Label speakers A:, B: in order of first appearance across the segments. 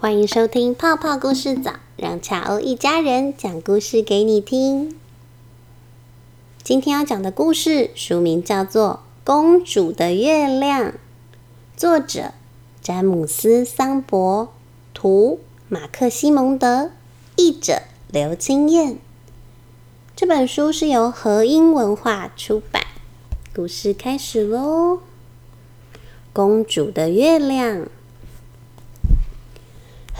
A: 欢迎收听泡泡故事早，让巧欧一家人讲故事给你听。今天要讲的故事书名叫做《公主的月亮》，作者詹姆斯·桑博，图马克·西蒙德，译者刘清燕。这本书是由和音文化出版。故事开始喽，《公主的月亮》。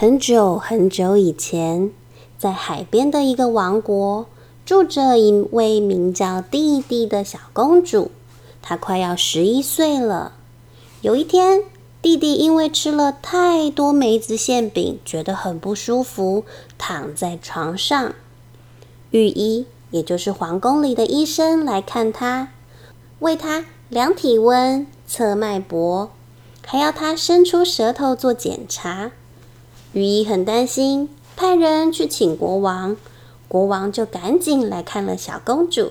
A: 很久很久以前，在海边的一个王国，住着一位名叫蒂蒂的小公主。她快要十一岁了。有一天，弟弟因为吃了太多梅子馅饼，觉得很不舒服，躺在床上。御医，也就是皇宫里的医生，来看他，为他量体温、测脉搏，还要他伸出舌头做检查。雨衣很担心，派人去请国王。国王就赶紧来看了小公主。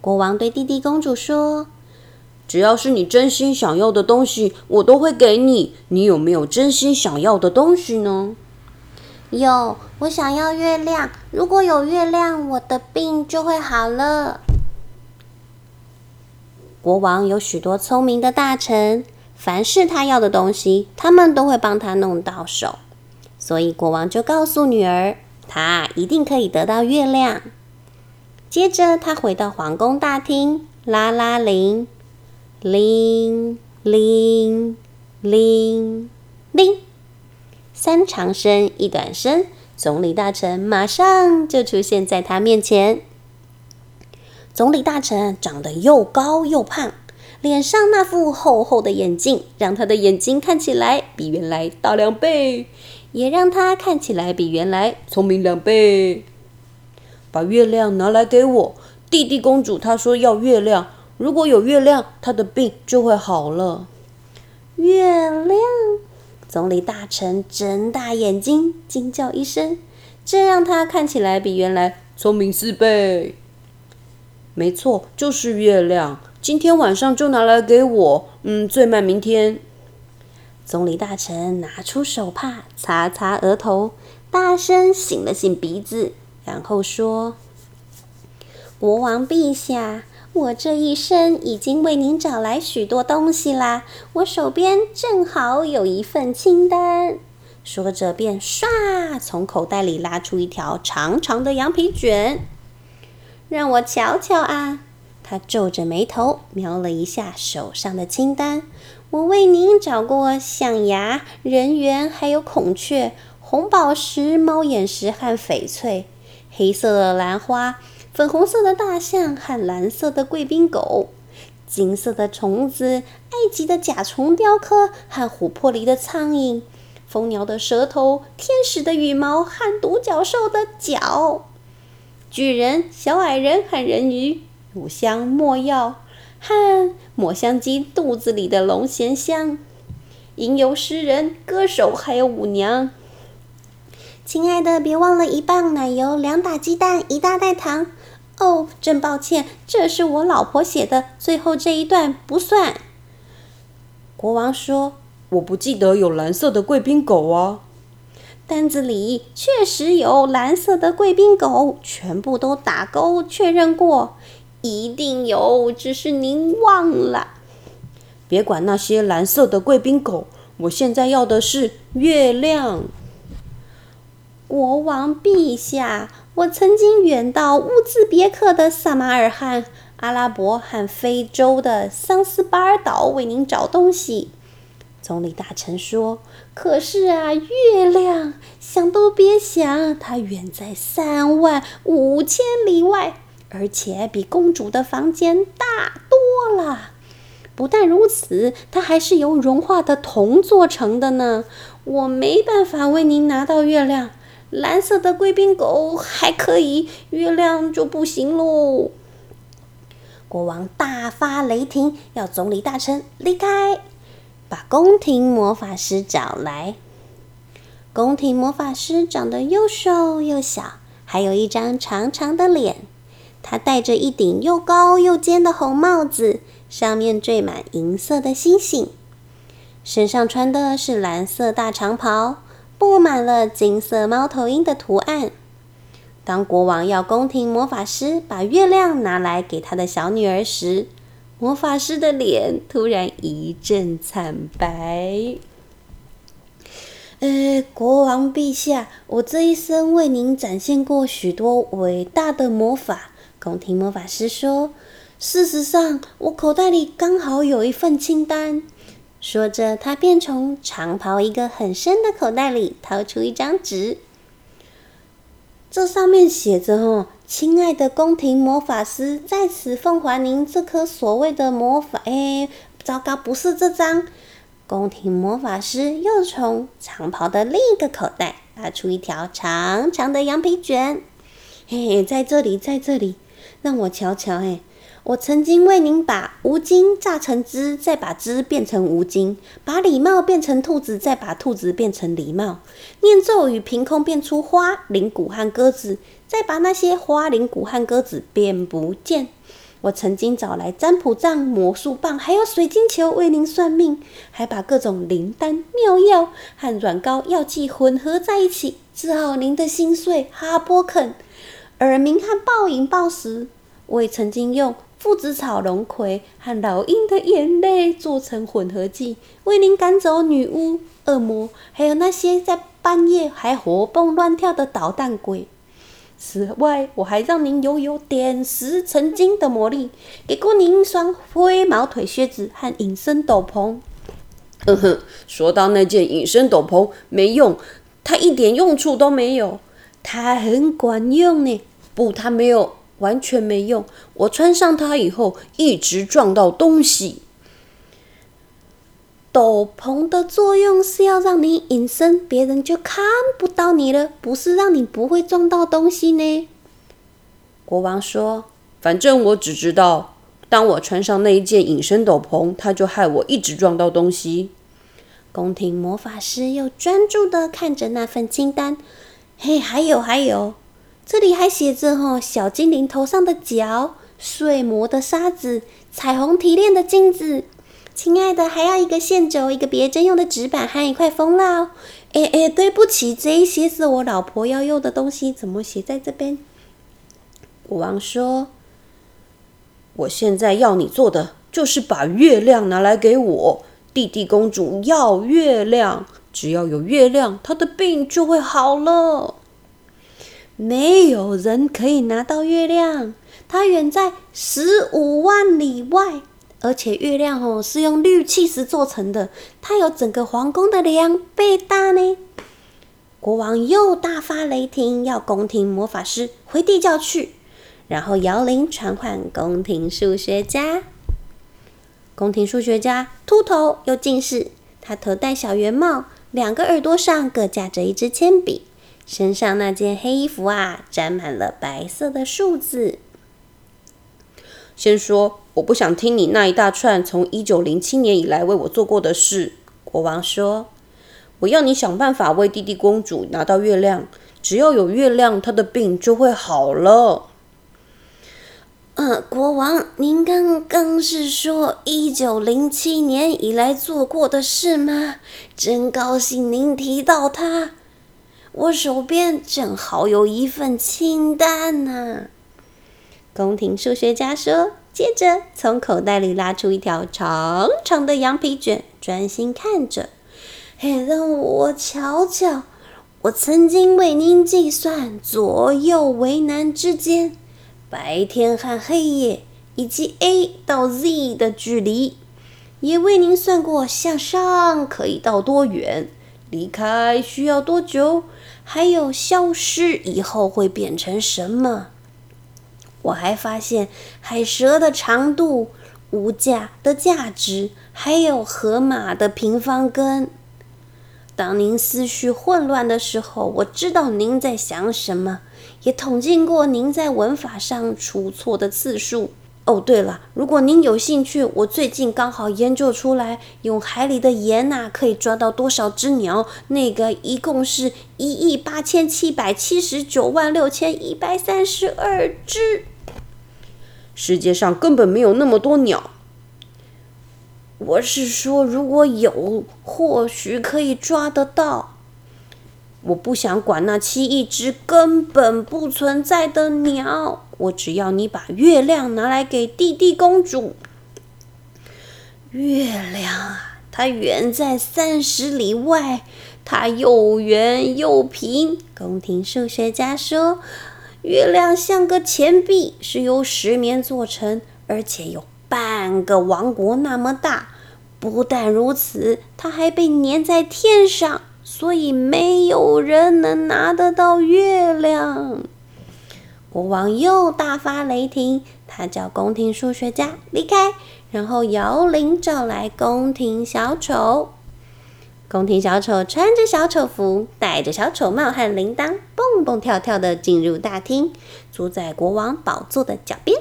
A: 国王对弟弟公主说：“
B: 只要是你真心想要的东西，我都会给你。你有没有真心想要的东西呢？”“
A: 有，我想要月亮。如果有月亮，我的病就会好了。”国王有许多聪明的大臣。凡是他要的东西，他们都会帮他弄到手。所以国王就告诉女儿，他一定可以得到月亮。接着，他回到皇宫大厅，拉拉铃，铃铃铃铃，三长声一短声，总理大臣马上就出现在他面前。总理大臣长得又高又胖。脸上那副厚厚的眼镜，让他的眼睛看起来比原来大两倍，也让他看起来比原来聪明两倍。
B: 把月亮拿来给我，弟弟公主她说要月亮，如果有月亮，她的病就会好了。
A: 月亮，总理大臣睁大眼睛，惊叫一声，这让他看起来比原来
B: 聪明四倍。没错，就是月亮。今天晚上就拿来给我，嗯，最慢明天。
A: 总理大臣拿出手帕擦擦额头，大声擤了擤鼻子，然后说：“国王陛下，我这一生已经为您找来许多东西啦，我手边正好有一份清单。”说着，便唰从口袋里拉出一条长长的羊皮卷，让我瞧瞧啊。他皱着眉头瞄了一下手上的清单，我为您找过象牙、人猿，还有孔雀、红宝石、猫眼石和翡翠，黑色的兰花、粉红色的大象和蓝色的贵宾狗，金色的虫子、埃及的甲虫雕刻和琥珀里的苍蝇，蜂鸟的舌头、天使的羽毛和独角兽的角，巨人、小矮人和人鱼。乳香、墨药和抹香鸡肚子里的龙涎香，吟游诗人、歌手，还有舞娘。亲爱的，别忘了一磅奶油、两打鸡蛋、一大袋糖。哦，真抱歉，这是我老婆写的，最后这一段不算。
B: 国王说：“我不记得有蓝色的贵宾狗啊。”
A: 单子里确实有蓝色的贵宾狗，全部都打勾确认过。一定有，只是您忘了。
B: 别管那些蓝色的贵宾狗，我现在要的是月亮。
A: 国王陛下，我曾经远到乌兹别克的萨马尔罕、阿拉伯和非洲的桑斯巴尔岛为您找东西。总理大臣说：“可是啊，月亮，想都别想，它远在三万五千里外。”而且比公主的房间大多了。不但如此，它还是由融化的铜做成的呢。我没办法为您拿到月亮。蓝色的贵宾狗还可以，月亮就不行喽。国王大发雷霆，要总理大臣离开，把宫廷魔法师找来。宫廷魔法师长得又瘦又小，还有一张长长的脸。他戴着一顶又高又尖的红帽子，上面缀满银色的星星。身上穿的是蓝色大长袍，布满了金色猫头鹰的图案。当国王要宫廷魔法师把月亮拿来给他的小女儿时，魔法师的脸突然一阵惨白。呃，国王陛下，我这一生为您展现过许多伟大的魔法。宫廷魔法师说：“事实上，我口袋里刚好有一份清单。”说着，他便从长袍一个很深的口袋里掏出一张纸，这上面写着：“哦，亲爱的宫廷魔法师，在此奉还您这颗所谓的魔法。”哎，糟糕，不是这张。宫廷魔法师又从长袍的另一个口袋拿出一条长长的羊皮卷，嘿嘿，在这里，在这里，让我瞧瞧。嘿，我曾经为您把吴京榨成汁，再把汁变成吴京；把礼貌变成兔子，再把兔子变成礼貌；念咒语凭空变出花铃鼓和鸽子，再把那些花铃鼓和鸽子变不见。我曾经找来占卜杖、魔术棒，还有水晶球为您算命，还把各种灵丹妙药和软膏药剂混合在一起，治好您的心碎、哈波肯、耳鸣和暴饮暴食。我也曾经用附子草、龙葵和老鹰的眼泪做成混合剂，为您赶走女巫、恶魔，还有那些在半夜还活蹦乱跳的捣蛋鬼。此外，我还让您拥有点石成金的魔力，给过您一双灰毛腿靴子和隐身斗篷。
B: 呵呵，说到那件隐身斗篷没用，它一点用处都没有。
A: 它很管用呢。
B: 不，它没有，完全没用。我穿上它以后，一直撞到东西。
A: 斗篷的作用是要让你隐身，别人就看不到你了，不是让你不会撞到东西呢。
B: 国王说：“反正我只知道，当我穿上那一件隐身斗篷，它就害我一直撞到东西。”
A: 宫廷魔法师又专注的看着那份清单。嘿，还有还有，这里还写着：哦，小精灵头上的角，碎磨的沙子，彩虹提炼的金子。亲爱的，还要一个线轴，一个别针用的纸板和一块蜂蜡。哎哎，对不起，这些是我老婆要用的东西，怎么写在这边？
B: 国王说：“我现在要你做的，就是把月亮拿来给我。弟弟公主要月亮，只要有月亮，她的病就会好了。
A: 没有人可以拿到月亮，它远在十五万里外。”而且月亮哦是用绿气石做成的，它有整个皇宫的两倍大呢。国王又大发雷霆，要宫廷魔法师回地窖去，然后摇铃传唤宫廷数学家。宫廷数学家秃头又近视，他头戴小圆帽，两个耳朵上各架着一支铅笔，身上那件黑衣服啊沾满了白色的数字。
B: 先说，我不想听你那一大串从一九零七年以来为我做过的事。国王说：“我要你想办法为弟弟公主拿到月亮，只要有月亮，她的病就会好了。”
A: 呃，国王，您刚刚是说一九零七年以来做过的事吗？真高兴您提到它，我手边正好有一份清单呢。宫廷数学家说，接着从口袋里拉出一条长长的羊皮卷，专心看着。嘿，让我瞧瞧，我曾经为您计算左右为难之间、白天和黑夜以及 A 到 Z 的距离，也为您算过向上可以到多远，离开需要多久，还有消失以后会变成什么。我还发现海蛇的长度、物价的价值，还有河马的平方根。当您思绪混乱的时候，我知道您在想什么，也统计过您在文法上出错的次数。哦，对了，如果您有兴趣，我最近刚好研究出来，用海里的盐呐，可以抓到多少只鸟？那个一共是一亿八千七百七十九万六千一百三十二只。
B: 世界上根本没有那么多鸟。我是说，如果有，或许可以抓得到。我不想管那七亿只根本不存在的鸟，我只要你把月亮拿来给弟弟公主。月亮啊，它远在三十里外，它又圆又平。
A: 宫廷数学家说，月亮像个钱币，是由石棉做成，而且有半个王国那么大。不但如此，它还被粘在天上。所以没有人能拿得到月亮。国王又大发雷霆，他叫宫廷数学家离开，然后摇铃召来宫廷小丑。宫廷小丑穿着小丑服，戴着小丑帽和铃铛，蹦蹦跳跳的进入大厅，坐在国王宝座的脚边。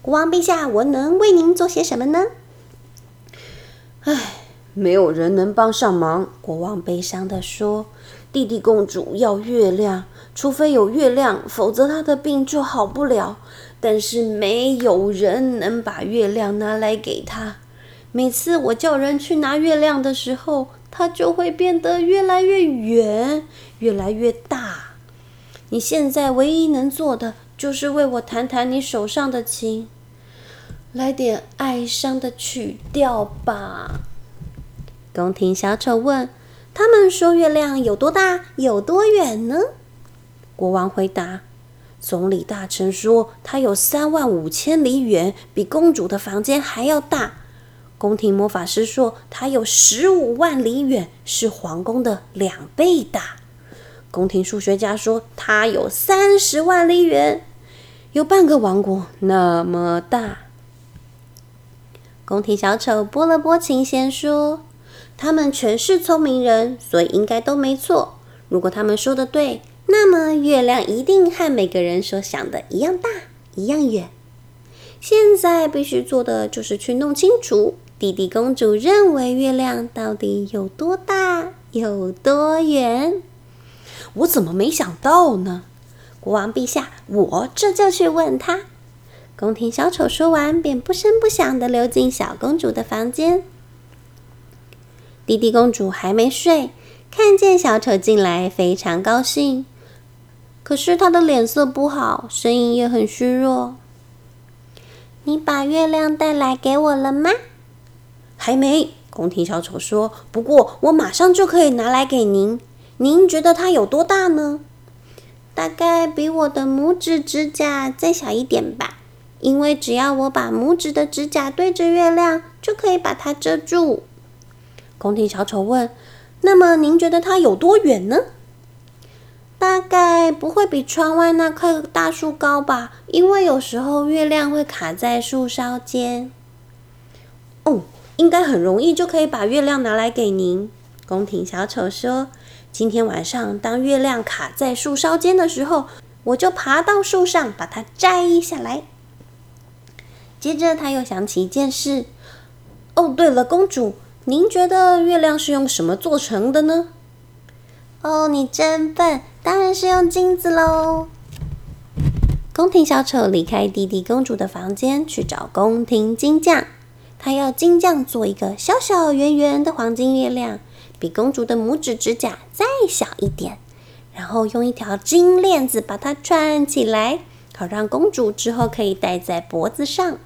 A: 国王陛下，我能为您做些什么呢？
B: 唉。没有人能帮上忙，国王悲伤地说：“弟弟公主要月亮，除非有月亮，否则他的病就好不了。但是没有人能把月亮拿来给他。每次我叫人去拿月亮的时候，它就会变得越来越远，越来越大。你现在唯一能做的，就是为我弹弹你手上的琴，来点哀伤的曲调吧。”
A: 宫廷小丑问：“他们说月亮有多大，有多远呢？”
B: 国王回答：“总理大臣说它有三万五千里远，比公主的房间还要大。”宫廷魔法师说：“它有十五万里远，是皇宫的两倍大。”宫廷数学家说：“它有三十万里远，有半个王国那么大。”
A: 宫廷小丑拨了拨琴弦说。他们全是聪明人，所以应该都没错。如果他们说的对，那么月亮一定和每个人所想的一样大，一样远。现在必须做的就是去弄清楚，弟弟公主认为月亮到底有多大，有多远。
B: 我怎么没想到呢？
A: 国王陛下，我这就去问他。宫廷小丑说完，便不声不响地溜进小公主的房间。弟弟公主还没睡，看见小丑进来，非常高兴。可是他的脸色不好，声音也很虚弱。你把月亮带来给我了吗？
B: 还没。宫廷小丑说：“不过我马上就可以拿来给您。您觉得它有多大呢？
A: 大概比我的拇指指甲再小一点吧。因为只要我把拇指的指甲对着月亮，就可以把它遮住。”
B: 宫廷小丑问：“那么您觉得它有多远呢？”“
A: 大概不会比窗外那棵大树高吧，因为有时候月亮会卡在树梢间。”“
B: 哦，应该很容易就可以把月亮拿来给您。”宫廷小丑说：“今天晚上当月亮卡在树梢间的时候，我就爬到树上把它摘下来。”
A: 接着他又想起一件事：“哦，对了，公主。”您觉得月亮是用什么做成的呢？哦，你真笨，当然是用金子喽。宫廷小丑离开弟弟公主的房间，去找宫廷金匠。他要金匠做一个小小圆圆的黄金月亮，比公主的拇指指甲再小一点，然后用一条金链子把它串起来，好让公主之后可以戴在脖子上。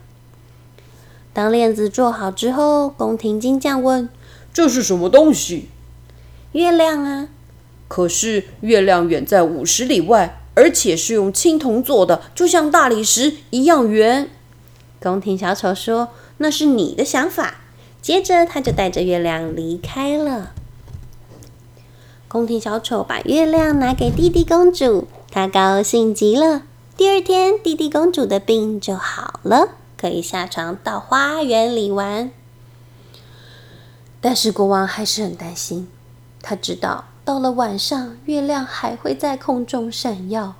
A: 当链子做好之后，宫廷金匠问：“
B: 这是什么东西？”“
A: 月亮啊。”“
B: 可是月亮远在五十里外，而且是用青铜做的，就像大理石一样圆。”
A: 宫廷小丑说：“那是你的想法。”接着，他就带着月亮离开了。宫廷小丑把月亮拿给弟弟公主，他高兴极了。第二天，弟弟公主的病就好了。可以下床到花园里玩，
B: 但是国王还是很担心。他知道到了晚上，月亮还会在空中闪耀。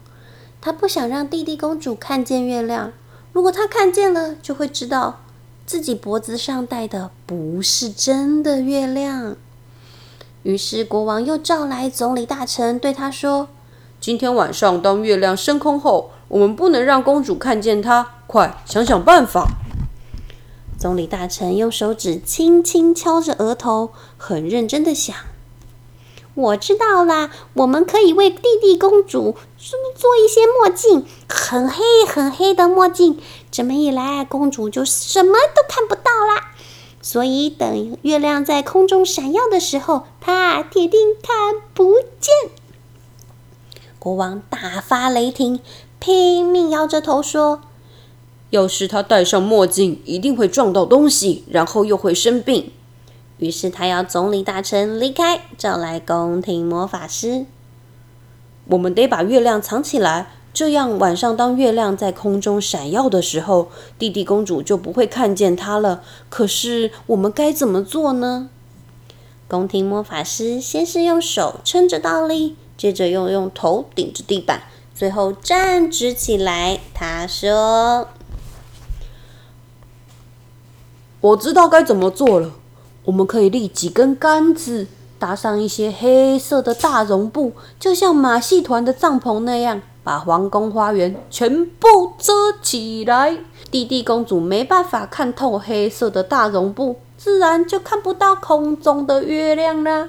B: 他不想让弟弟公主看见月亮。如果他看见了，就会知道自己脖子上戴的不是真的月亮。于是国王又召来总理大臣，对他说：“今天晚上，当月亮升空后，我们不能让公主看见它。快想想办法！”
A: 总理大臣用手指轻轻敲着额头，很认真的想：“我知道啦，我们可以为弟弟公主做做一些墨镜，很黑很黑的墨镜。这么一来，公主就什么都看不到啦。所以等月亮在空中闪耀的时候，她铁定看不见。”国王大发雷霆，拼命摇着头说。
B: 要是他戴上墨镜，一定会撞到东西，然后又会生病。
A: 于是他要总理大臣离开，找来宫廷魔法师。
B: 我们得把月亮藏起来，这样晚上当月亮在空中闪耀的时候，弟弟公主就不会看见它了。可是我们该怎么做呢？
A: 宫廷魔法师先是用手撑着倒立，接着又用头顶着地板，最后站直起来。他说。
B: 我知道该怎么做了。我们可以立几根杆子，搭上一些黑色的大绒布，就像马戏团的帐篷那样，把皇宫花园全部遮起来。弟弟公主没办法看透黑色的大绒布，自然就看不到空中的月亮了。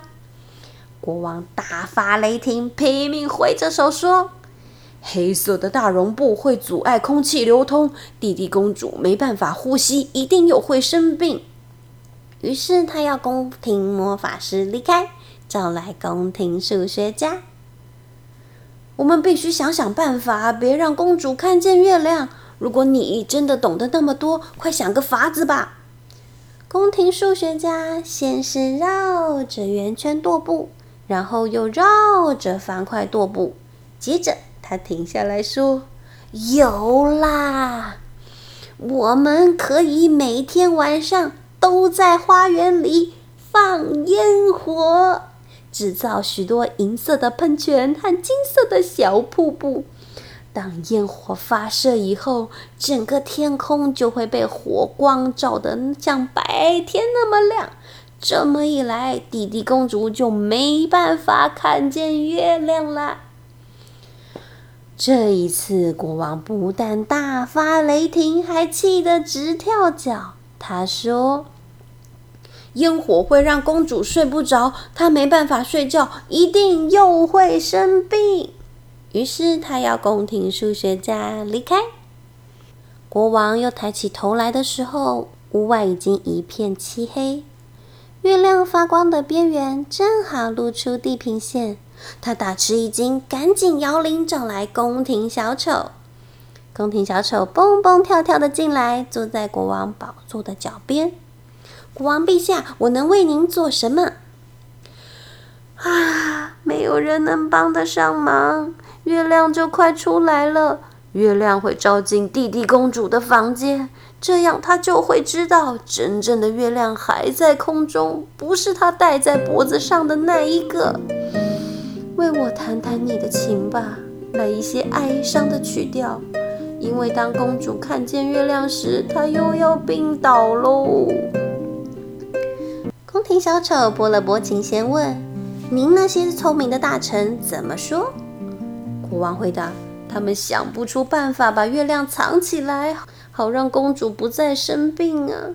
A: 国王大发雷霆，拼命挥着手说。
B: 黑色的大绒布会阻碍空气流通，弟弟公主没办法呼吸，一定又会生病。
A: 于是他要宫廷魔法师离开，找来宫廷数学家。
B: 我们必须想想办法，别让公主看见月亮。如果你真的懂得那么多，快想个法子吧！
A: 宫廷数学家先是绕着圆圈踱步，然后又绕着方块踱步，接着。他停下来说：“有啦，我们可以每天晚上都在花园里放烟火，制造许多银色的喷泉和金色的小瀑布。当烟火发射以后，整个天空就会被火光照得像白天那么亮。这么一来，弟弟公主就没办法看见月亮了。”这一次，国王不但大发雷霆，还气得直跳脚。他说：“
B: 烟火会让公主睡不着，她没办法睡觉，一定又会生病。”
A: 于是，他要宫廷数学家离开。国王又抬起头来的时候，屋外已经一片漆黑，月亮发光的边缘正好露出地平线。他大吃一惊，赶紧摇铃找来宫廷小丑。宫廷小丑蹦蹦跳跳的进来，坐在国王宝座的脚边。国王陛下，我能为您做什么？啊，没有人能帮得上忙。月亮就快出来了，月亮会照进弟弟公主的房间，这样她就会知道，真正的月亮还在空中，不是她戴在脖子上的那一个。为我弹弹你的琴吧，来一些哀伤的曲调，因为当公主看见月亮时，她又要病倒喽。小丑拨了拨琴弦，问：“您那些聪明的大臣怎么说？”
B: 国王回答：“他们想不出办法把月亮藏起来，好让公主不再生病啊。”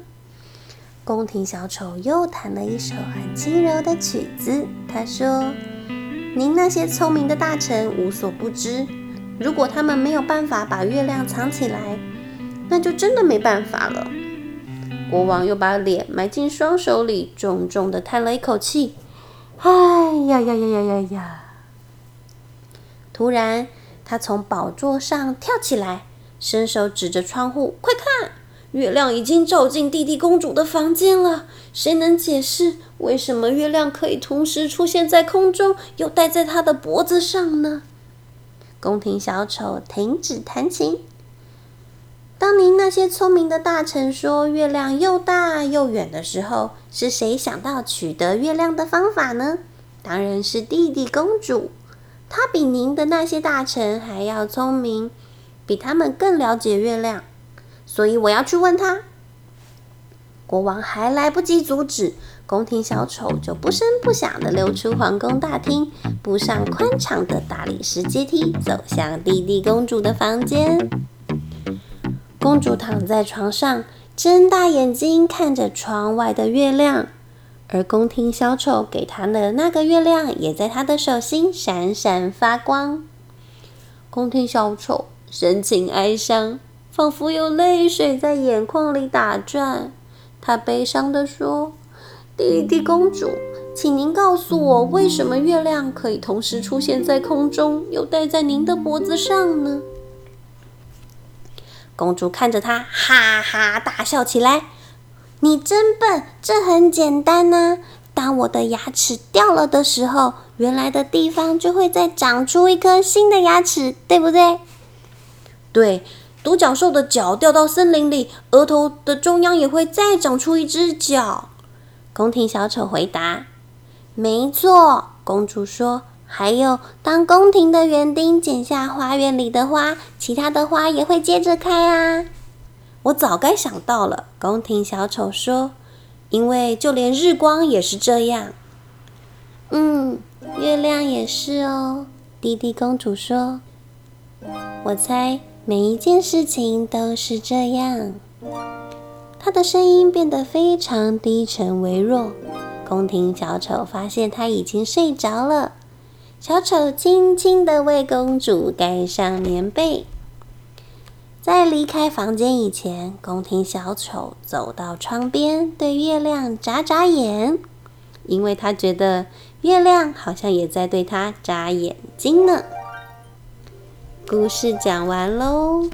A: 宫廷小丑又弹了一首很轻柔的曲子，他说。您那些聪明的大臣无所不知，如果他们没有办法把月亮藏起来，那就真的没办法了。国王又把脸埋进双手里，重重的叹了一口气：“哎呀呀呀呀呀呀！”突然，他从宝座上跳起来，伸手指着窗户：“快看！”月亮已经照进弟弟公主的房间了。谁能解释为什么月亮可以同时出现在空中，又戴在她的脖子上呢？宫廷小丑停止弹琴。当您那些聪明的大臣说月亮又大又远的时候，是谁想到取得月亮的方法呢？当然是弟弟公主。她比您的那些大臣还要聪明，比他们更了解月亮。所以我要去问他。国王还来不及阻止，宫廷小丑就不声不响地溜出皇宫大厅，步上宽敞的大理石阶梯，走向弟弟公主的房间。公主躺在床上，睁大眼睛看着窗外的月亮，而宫廷小丑给她的那个月亮也在她的手心闪闪发光。宫廷小丑神情哀伤，仿佛有泪水在眼眶里打转。他悲伤地说：“弟弟公主。”请您告诉我，为什么月亮可以同时出现在空中，又戴在您的脖子上呢？公主看着他，哈哈大笑起来。你真笨，这很简单呐。当我的牙齿掉了的时候，原来的地方就会再长出一颗新的牙齿，对不对？
B: 对，独角兽的脚掉到森林里，额头的中央也会再长出一只脚。
A: 宫廷小丑回答。没错，公主说。还有，当宫廷的园丁剪下花园里的花，其他的花也会接着开啊！
B: 我早该想到了，宫廷小丑说。因为就连日光也是这样。
A: 嗯，月亮也是哦。弟弟公主说。我猜每一件事情都是这样。她的声音变得非常低沉微弱。宫廷小丑发现他已经睡着了，小丑轻轻的为公主盖上棉被。在离开房间以前，宫廷小丑走到窗边，对月亮眨眨眼，因为他觉得月亮好像也在对他眨眼睛呢。故事讲完喽。